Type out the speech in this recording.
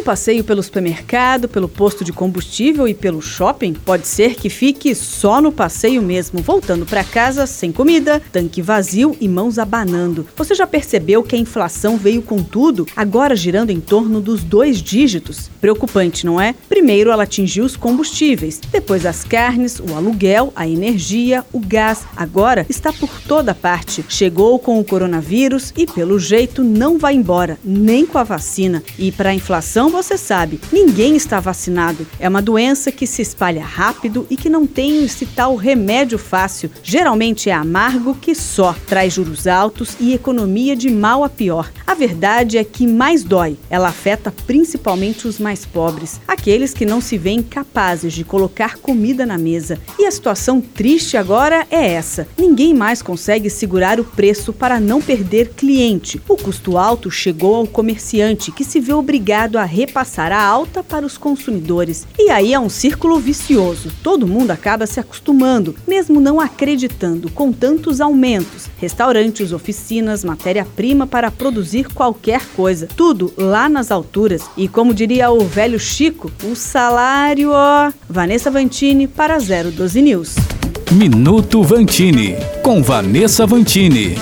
Um passeio pelo supermercado, pelo posto de combustível e pelo shopping pode ser que fique só no passeio mesmo, voltando para casa sem comida, tanque vazio e mãos abanando. Você já percebeu que a inflação veio com tudo, agora girando em torno dos dois dígitos? Preocupante, não é? Primeiro ela atingiu os combustíveis, depois as carnes, o aluguel, a energia, o gás. Agora está por toda parte. Chegou com o coronavírus e, pelo jeito, não vai embora, nem com a vacina. E para a inflação, então você sabe, ninguém está vacinado. É uma doença que se espalha rápido e que não tem esse tal remédio fácil. Geralmente é amargo que só traz juros altos e economia de mal a pior. A verdade é que mais dói. Ela afeta principalmente os mais pobres, aqueles que não se veem capazes de colocar comida na mesa. E a situação triste agora é essa: ninguém mais consegue segurar o preço para não perder cliente. O custo alto chegou ao comerciante, que se vê obrigado a repassar a alta para os consumidores. E aí é um círculo vicioso. Todo mundo acaba se acostumando, mesmo não acreditando com tantos aumentos. Restaurantes, oficinas, matéria-prima para produzir qualquer coisa. Tudo lá nas alturas. E como diria o velho Chico, o salário, ó. Vanessa Vantini para 012 News. Minuto Vantini, com Vanessa Vantini.